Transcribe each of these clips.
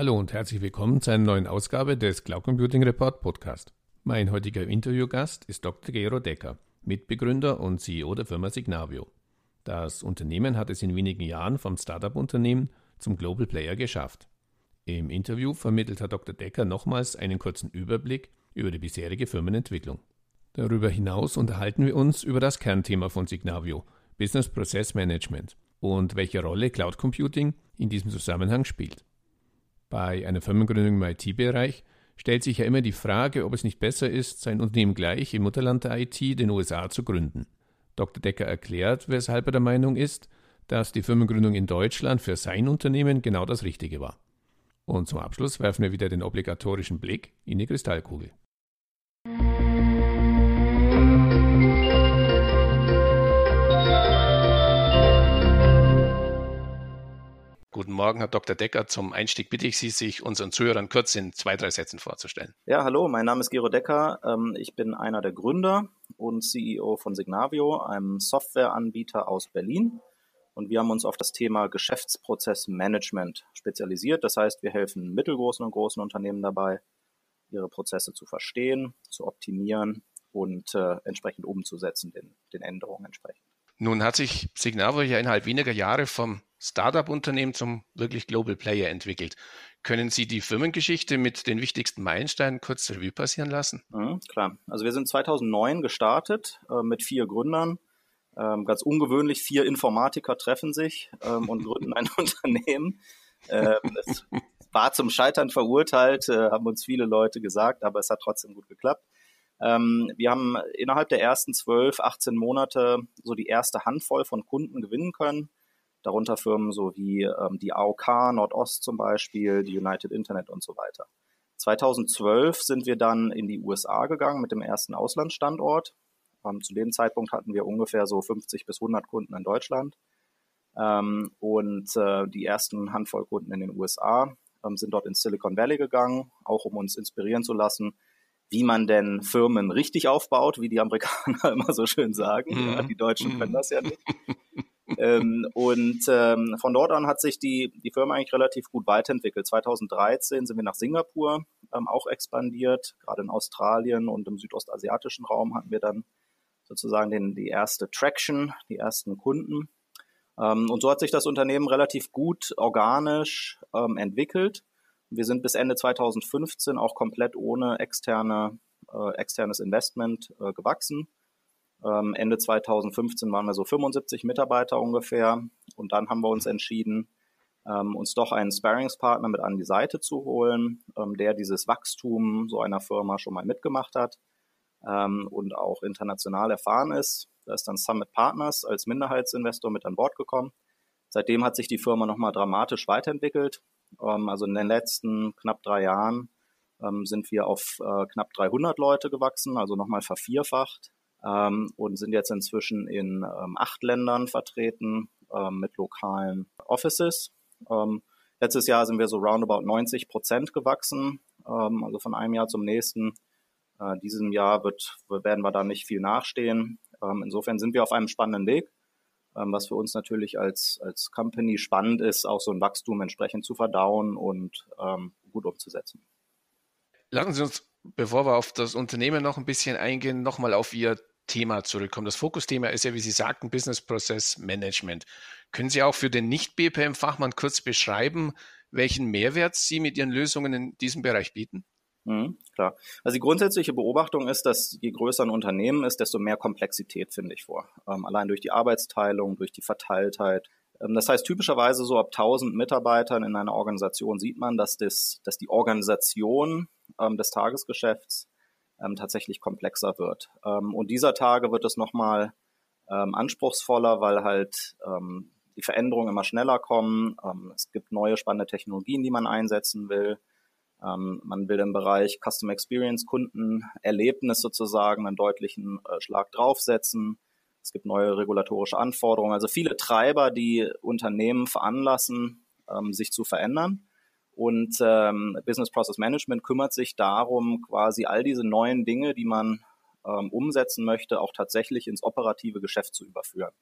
Hallo und herzlich willkommen zu einer neuen Ausgabe des Cloud Computing Report Podcast. Mein heutiger Interviewgast ist Dr. Gero Decker, Mitbegründer und CEO der Firma Signavio. Das Unternehmen hat es in wenigen Jahren vom Startup-Unternehmen zum Global Player geschafft. Im Interview vermittelt Herr Dr. Decker nochmals einen kurzen Überblick über die bisherige Firmenentwicklung. Darüber hinaus unterhalten wir uns über das Kernthema von Signavio, Business Process Management und welche Rolle Cloud Computing in diesem Zusammenhang spielt. Bei einer Firmengründung im IT-Bereich stellt sich ja immer die Frage, ob es nicht besser ist, sein Unternehmen gleich im Mutterland der IT, den USA, zu gründen. Dr. Decker erklärt, weshalb er der Meinung ist, dass die Firmengründung in Deutschland für sein Unternehmen genau das Richtige war. Und zum Abschluss werfen wir wieder den obligatorischen Blick in die Kristallkugel. Guten Morgen, Herr Dr. Decker. Zum Einstieg bitte ich Sie, sich unseren Zuhörern kurz in zwei, drei Sätzen vorzustellen. Ja, hallo, mein Name ist Gero Decker. Ähm, ich bin einer der Gründer und CEO von Signavio, einem Softwareanbieter aus Berlin. Und wir haben uns auf das Thema Geschäftsprozessmanagement spezialisiert. Das heißt, wir helfen mittelgroßen und großen Unternehmen dabei, ihre Prozesse zu verstehen, zu optimieren und äh, entsprechend umzusetzen, den, den Änderungen entsprechend. Nun hat sich Signavio ja innerhalb weniger Jahre vom Startup-Unternehmen zum wirklich Global Player entwickelt. Können Sie die Firmengeschichte mit den wichtigsten Meilensteinen kurz Revue passieren lassen? Mhm, klar. Also wir sind 2009 gestartet äh, mit vier Gründern. Ähm, ganz ungewöhnlich, vier Informatiker treffen sich ähm, und gründen ein Unternehmen. Ähm, es war zum Scheitern verurteilt, äh, haben uns viele Leute gesagt, aber es hat trotzdem gut geklappt. Ähm, wir haben innerhalb der ersten 12, 18 Monate so die erste Handvoll von Kunden gewinnen können. Darunter Firmen so wie ähm, die AOK Nordost zum Beispiel, die United Internet und so weiter. 2012 sind wir dann in die USA gegangen mit dem ersten Auslandsstandort. Ähm, zu dem Zeitpunkt hatten wir ungefähr so 50 bis 100 Kunden in Deutschland. Ähm, und äh, die ersten Handvoll Kunden in den USA ähm, sind dort ins Silicon Valley gegangen, auch um uns inspirieren zu lassen, wie man denn Firmen richtig aufbaut, wie die Amerikaner immer so schön sagen. Mhm. Ja, die Deutschen können das ja nicht. ähm, und ähm, von dort an hat sich die, die Firma eigentlich relativ gut weiterentwickelt. 2013 sind wir nach Singapur ähm, auch expandiert. Gerade in Australien und im südostasiatischen Raum hatten wir dann sozusagen den, die erste Traction, die ersten Kunden. Ähm, und so hat sich das Unternehmen relativ gut organisch ähm, entwickelt. Wir sind bis Ende 2015 auch komplett ohne externe, äh, externes Investment äh, gewachsen. Ähm, Ende 2015 waren wir so 75 Mitarbeiter ungefähr. Und dann haben wir uns entschieden, ähm, uns doch einen Sparringspartner mit an die Seite zu holen, ähm, der dieses Wachstum so einer Firma schon mal mitgemacht hat ähm, und auch international erfahren ist. Da ist dann Summit Partners als Minderheitsinvestor mit an Bord gekommen. Seitdem hat sich die Firma nochmal dramatisch weiterentwickelt. Ähm, also in den letzten knapp drei Jahren ähm, sind wir auf äh, knapp 300 Leute gewachsen, also nochmal vervierfacht ähm, und sind jetzt inzwischen in acht Ländern vertreten mit lokalen Offices. letztes Jahr sind wir so roundabout 90 Prozent gewachsen, also von einem Jahr zum nächsten. Äh, diesem Jahr wird, werden wir da nicht viel nachstehen. insofern sind wir auf einem spannenden Weg. Ähm, was für uns natürlich als, als Company spannend ist, auch so ein Wachstum entsprechend zu verdauen und ähm, gut umzusetzen. Lassen Sie uns, bevor wir auf das Unternehmen noch ein bisschen eingehen, nochmal auf Ihr Thema zurückkommen. Das Fokusthema ist ja, wie Sie sagten, Business Process Management. Können Sie auch für den Nicht-BPM-Fachmann kurz beschreiben, welchen Mehrwert Sie mit Ihren Lösungen in diesem Bereich bieten? Mhm, klar. Also die grundsätzliche Beobachtung ist, dass je größer ein Unternehmen ist, desto mehr Komplexität finde ich vor. Ähm, allein durch die Arbeitsteilung, durch die Verteiltheit. Ähm, das heißt, typischerweise so ab 1000 Mitarbeitern in einer Organisation sieht man, dass, das, dass die Organisation ähm, des Tagesgeschäfts ähm, tatsächlich komplexer wird. Ähm, und dieser Tage wird es nochmal ähm, anspruchsvoller, weil halt die Veränderungen immer schneller kommen. es gibt neue spannende Technologien, die man einsetzen will. Ähm, man will im Bereich Custom Experience Kundenerlebnis sozusagen einen deutlichen äh, Schlag draufsetzen. Es gibt neue regulatorische Anforderungen, also viele Treiber, die Unternehmen veranlassen, ähm, sich zu verändern. Und ähm, Business Process Management kümmert sich darum, quasi all diese neuen Dinge, die man ähm, umsetzen möchte, auch tatsächlich ins operative Geschäft zu überführen.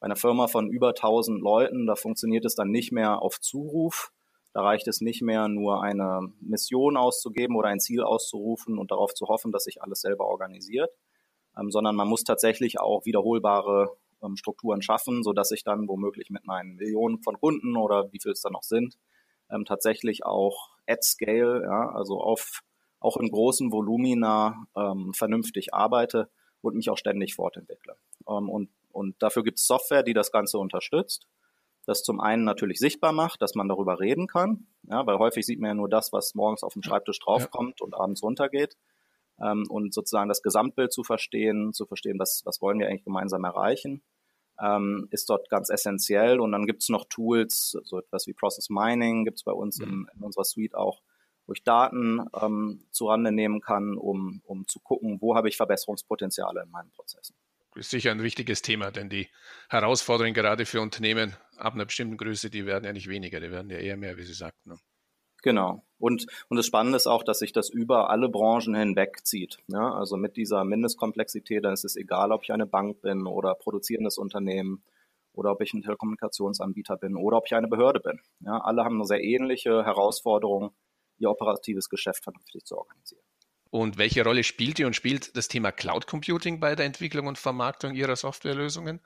Bei einer Firma von über 1000 Leuten, da funktioniert es dann nicht mehr auf Zuruf, Da reicht es nicht mehr, nur eine Mission auszugeben oder ein Ziel auszurufen und darauf zu hoffen, dass sich alles selber organisiert, ähm, sondern man muss tatsächlich auch wiederholbare ähm, Strukturen schaffen, sodass ich dann womöglich mit meinen Millionen von Kunden oder wie viel es dann noch sind, ähm, tatsächlich auch at scale, ja, also auf auch in großen Volumina ähm, vernünftig arbeite und mich auch ständig fortentwickle. Ähm, und, und dafür gibt es Software, die das Ganze unterstützt das zum einen natürlich sichtbar macht, dass man darüber reden kann, ja, weil häufig sieht man ja nur das, was morgens auf dem Schreibtisch draufkommt ja. und abends runtergeht. Ähm, und sozusagen das Gesamtbild zu verstehen, zu verstehen, was, was wollen wir eigentlich gemeinsam erreichen, ähm, ist dort ganz essentiell. Und dann gibt es noch Tools, so etwas wie Process Mining gibt es bei uns mhm. in, in, unserer Suite auch, wo ich Daten ähm, zurande nehmen kann, um, um zu gucken, wo habe ich Verbesserungspotenziale in meinen Prozessen ist sicher ein wichtiges Thema, denn die Herausforderungen gerade für Unternehmen ab einer bestimmten Größe, die werden ja nicht weniger, die werden ja eher mehr, wie Sie sagten. Genau. Und, und das Spannende ist auch, dass sich das über alle Branchen hinweg zieht. Ja, also mit dieser Mindestkomplexität, dann ist es egal, ob ich eine Bank bin oder produzierendes Unternehmen oder ob ich ein Telekommunikationsanbieter bin oder ob ich eine Behörde bin. Ja, alle haben eine sehr ähnliche Herausforderung, ihr operatives Geschäft vernünftig zu organisieren. Und welche Rolle spielte und spielt das Thema Cloud Computing bei der Entwicklung und Vermarktung Ihrer Softwarelösungen?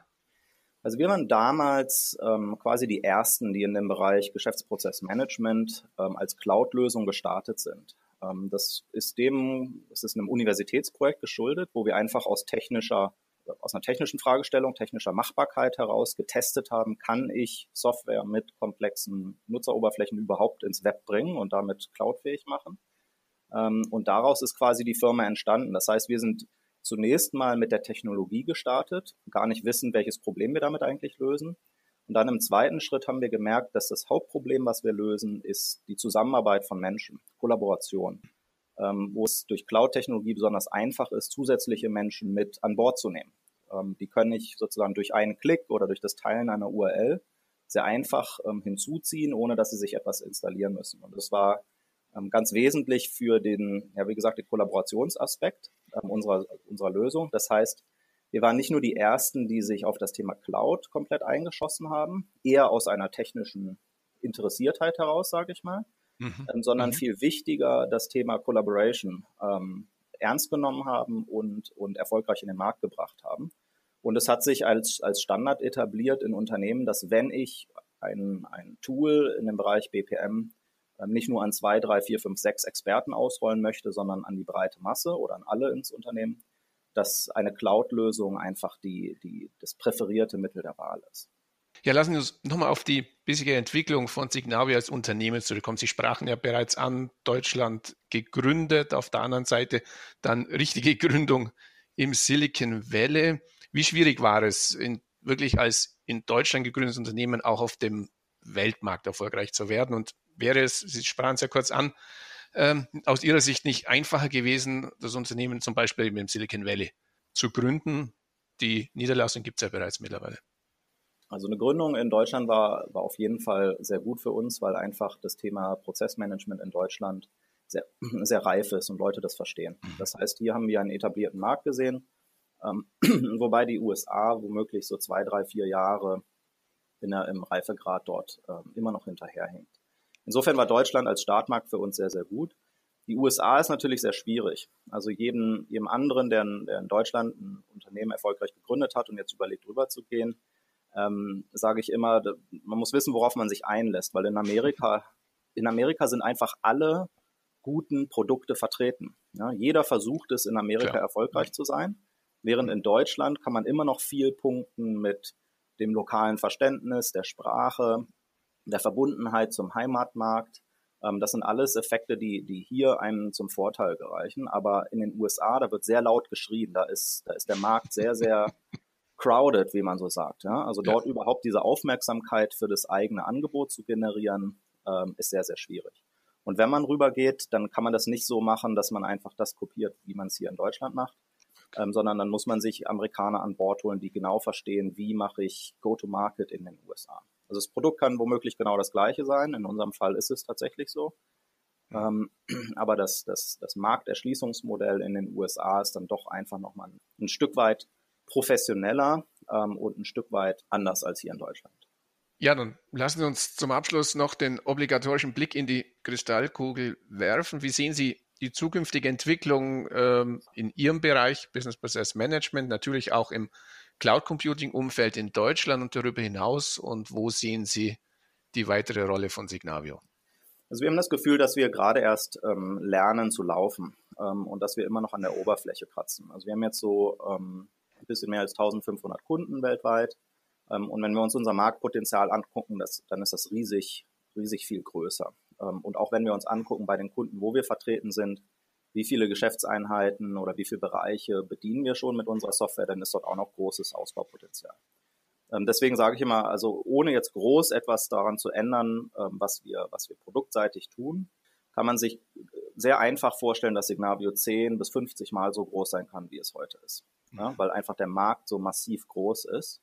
Also wir waren damals ähm, quasi die Ersten, die in dem Bereich Geschäftsprozessmanagement ähm, als Cloud-Lösung gestartet sind. Ähm, das ist dem, es ist einem Universitätsprojekt geschuldet, wo wir einfach aus technischer, aus einer technischen Fragestellung, technischer Machbarkeit heraus getestet haben, kann ich Software mit komplexen Nutzeroberflächen überhaupt ins Web bringen und damit cloudfähig machen. Ähm, und daraus ist quasi die Firma entstanden. Das heißt, wir sind zunächst mal mit der Technologie gestartet, gar nicht wissen, welches Problem wir damit eigentlich lösen. Und dann im zweiten Schritt haben wir gemerkt, dass das Hauptproblem, was wir lösen, ist die Zusammenarbeit von Menschen, Kollaboration, ähm, wo es durch Cloud-Technologie besonders einfach ist, zusätzliche Menschen mit an Bord zu nehmen. Ähm, die können ich sozusagen durch einen Klick oder durch das Teilen einer URL sehr einfach ähm, hinzuziehen, ohne dass sie sich etwas installieren müssen. Und das war ähm, ganz wesentlich für den, ja wie gesagt, den Kollaborationsaspekt unserer, unserer Lösung. Das heißt, wir waren nicht nur die Ersten, die sich auf das Thema Cloud komplett eingeschossen haben, eher aus einer technischen Interessiertheit heraus, sage ich mal, mhm. ähm, sondern mhm. viel wichtiger das Thema Collaboration ähm, ernst genommen haben und, und erfolgreich in den Markt gebracht haben. Und es hat sich als, als Standard etabliert in Unternehmen, dass wenn ich ein, ein Tool in dem Bereich BPM ähm, nicht nur an zwei, drei, vier, fünf, sechs Experten ausrollen möchte, sondern an die breite Masse oder an alle ins Unternehmen, dass eine Cloud-Lösung einfach die, die, das präferierte Mittel der Wahl ist. Ja, lassen Sie uns nochmal auf die bisherige Entwicklung von Signavio als Unternehmen zurückkommen. Sie sprachen ja bereits an, Deutschland gegründet, auf der anderen Seite dann richtige Gründung im Silicon Valley. Wie schwierig war es, in, wirklich als in Deutschland gegründetes Unternehmen auch auf dem Weltmarkt erfolgreich zu werden? Und wäre es, Sie sprachen es ja kurz an, ähm, aus Ihrer Sicht nicht einfacher gewesen, das Unternehmen zum Beispiel im Silicon Valley zu gründen? Die Niederlassung gibt es ja bereits mittlerweile. Also eine Gründung in Deutschland war, war auf jeden Fall sehr gut für uns, weil einfach das Thema Prozessmanagement in Deutschland sehr, sehr reif ist und Leute das verstehen. Mhm. Das heißt, hier haben wir einen etablierten Markt gesehen, ähm, wobei die USA womöglich so zwei, drei, vier Jahre in der, im Reifegrad dort ähm, immer noch hinterherhängt. Insofern war Deutschland als Startmarkt für uns sehr, sehr gut. Die USA ist natürlich sehr schwierig. Also jedem, jedem anderen, der in, der in Deutschland ein Unternehmen erfolgreich gegründet hat und jetzt überlegt, rüberzugehen, ähm, sage ich immer, man muss wissen, worauf man sich einlässt, weil in Amerika, in Amerika sind einfach alle guten Produkte vertreten. Ja, jeder versucht es in Amerika Klar. erfolgreich zu sein, während in Deutschland kann man immer noch viel punkten mit dem lokalen Verständnis, der Sprache, der Verbundenheit zum Heimatmarkt. Ähm, das sind alles Effekte, die, die hier einem zum Vorteil gereichen. Aber in den USA, da wird sehr laut geschrien. Da ist, da ist der Markt sehr, sehr crowded, wie man so sagt. Ja? Also dort ja. überhaupt diese Aufmerksamkeit für das eigene Angebot zu generieren, ähm, ist sehr, sehr schwierig. Und wenn man rübergeht, dann kann man das nicht so machen, dass man einfach das kopiert, wie man es hier in Deutschland macht, ähm, sondern dann muss man sich Amerikaner an Bord holen, die genau verstehen, wie mache ich Go-to-Market in den USA. Also das Produkt kann womöglich genau das gleiche sein. In unserem Fall ist es tatsächlich so. Ähm, aber das, das, das Markterschließungsmodell in den USA ist dann doch einfach nochmal ein, ein Stück weit professioneller ähm, und ein Stück weit anders als hier in Deutschland. Ja, dann lassen Sie uns zum Abschluss noch den obligatorischen Blick in die Kristallkugel werfen. Wie sehen Sie die zukünftige Entwicklung ähm, in Ihrem Bereich Business Process Management, natürlich auch im Cloud Computing Umfeld in Deutschland und darüber hinaus? Und wo sehen Sie die weitere Rolle von Signavio? Also wir haben das Gefühl, dass wir gerade erst ähm, lernen zu laufen ähm, und dass wir immer noch an der Oberfläche kratzen. Also wir haben jetzt so ähm, ein bisschen mehr als 1500 Kunden weltweit ähm, und wenn wir uns unser Marktpotenzial angucken, das, dann ist das riesig, riesig viel größer. Ähm, und auch wenn wir uns angucken bei den Kunden, wo wir vertreten sind, wie viele Geschäftseinheiten oder wie viele Bereiche bedienen wir schon mit unserer Software, dann ist dort auch noch großes Ausbaupotenzial. Ähm, deswegen sage ich immer, also ohne jetzt groß etwas daran zu ändern, was wir, was wir produktseitig tun, kann man sich sehr einfach vorstellen, dass Signavio 10 bis 50 Mal so groß sein kann, wie es heute ist. Ja, weil einfach der Markt so massiv groß ist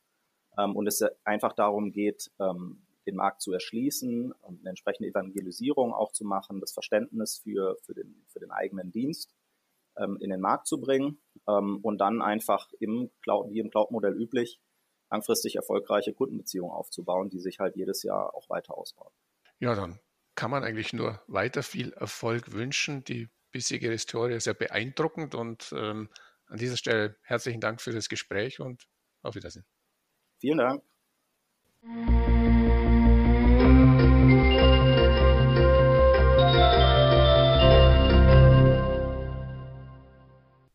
ähm, und es einfach darum geht, ähm, den Markt zu erschließen, eine entsprechende Evangelisierung auch zu machen, das Verständnis für, für, den, den eigenen Dienst ähm, in den Markt zu bringen ähm, und dann einfach im Cloud, wie im Cloud-Modell üblich, langfristig erfolgreiche Kundenbeziehungen aufzubauen, die sich halt jedes Jahr auch weiter ausbauen. Ja, dann kann man eigentlich nur weiter viel Erfolg wünschen. Die bisherige Historie ist sehr beeindruckend und ähm, an dieser Stelle herzlichen Dank für das Gespräch und auf Wiedersehen. Vielen Dank.